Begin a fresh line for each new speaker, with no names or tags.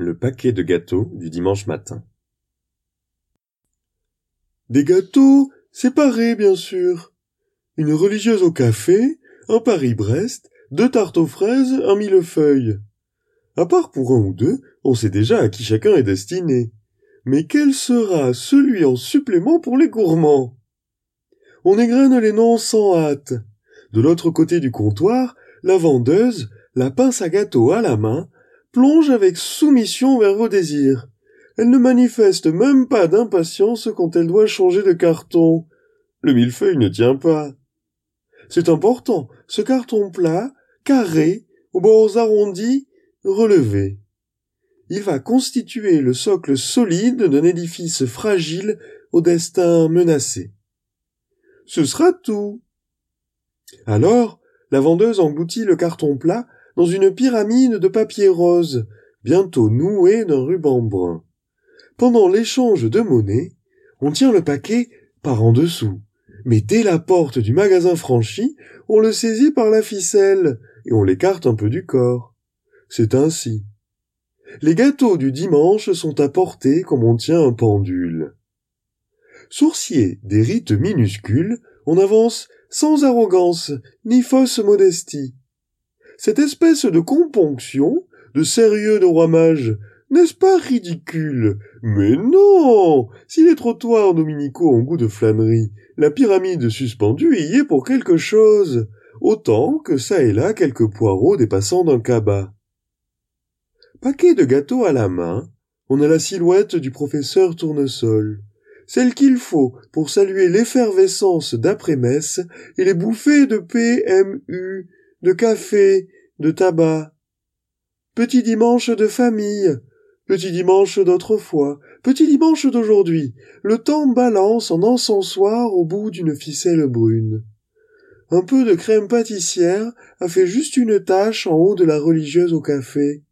Le paquet de gâteaux du dimanche matin.
Des gâteaux séparés, bien sûr. Une religieuse au café, un Paris-Brest, deux tartes aux fraises, un millefeuille. À part pour un ou deux, on sait déjà à qui chacun est destiné. Mais quel sera celui en supplément pour les gourmands? On égrène les noms sans hâte. De l'autre côté du comptoir, la vendeuse, la pince à gâteau à la main, plonge avec soumission vers vos désirs. Elle ne manifeste même pas d'impatience quand elle doit changer de carton. Le millefeuille ne tient pas. C'est important, ce carton plat, carré, aux bords arrondis, relevé. Il va constituer le socle solide d'un édifice fragile au destin menacé. Ce sera tout. Alors, la vendeuse engloutit le carton plat dans une pyramide de papier rose, bientôt nouée d'un ruban brun. Pendant l'échange de monnaie, on tient le paquet par en dessous. Mais dès la porte du magasin franchie, on le saisit par la ficelle et on l'écarte un peu du corps. C'est ainsi. Les gâteaux du dimanche sont apportés comme on tient un pendule. Sourcier des rites minuscules, on avance sans arrogance ni fausse modestie. Cette espèce de componction, de sérieux de roi mage, n'est-ce pas ridicule? Mais non! Si les trottoirs dominicaux ont goût de flânerie, la pyramide suspendue y est pour quelque chose, autant que ça et là quelques poireaux dépassant d'un cabas. Paquet de gâteaux à la main, on a la silhouette du professeur Tournesol, celle qu'il faut pour saluer l'effervescence d'après-messe et les bouffées de PMU, de café, de tabac. Petit dimanche de famille, petit dimanche d'autrefois, petit dimanche d'aujourd'hui, le temps balance en encensoir au bout d'une ficelle brune. Un peu de crème pâtissière a fait juste une tache en haut de la religieuse au café.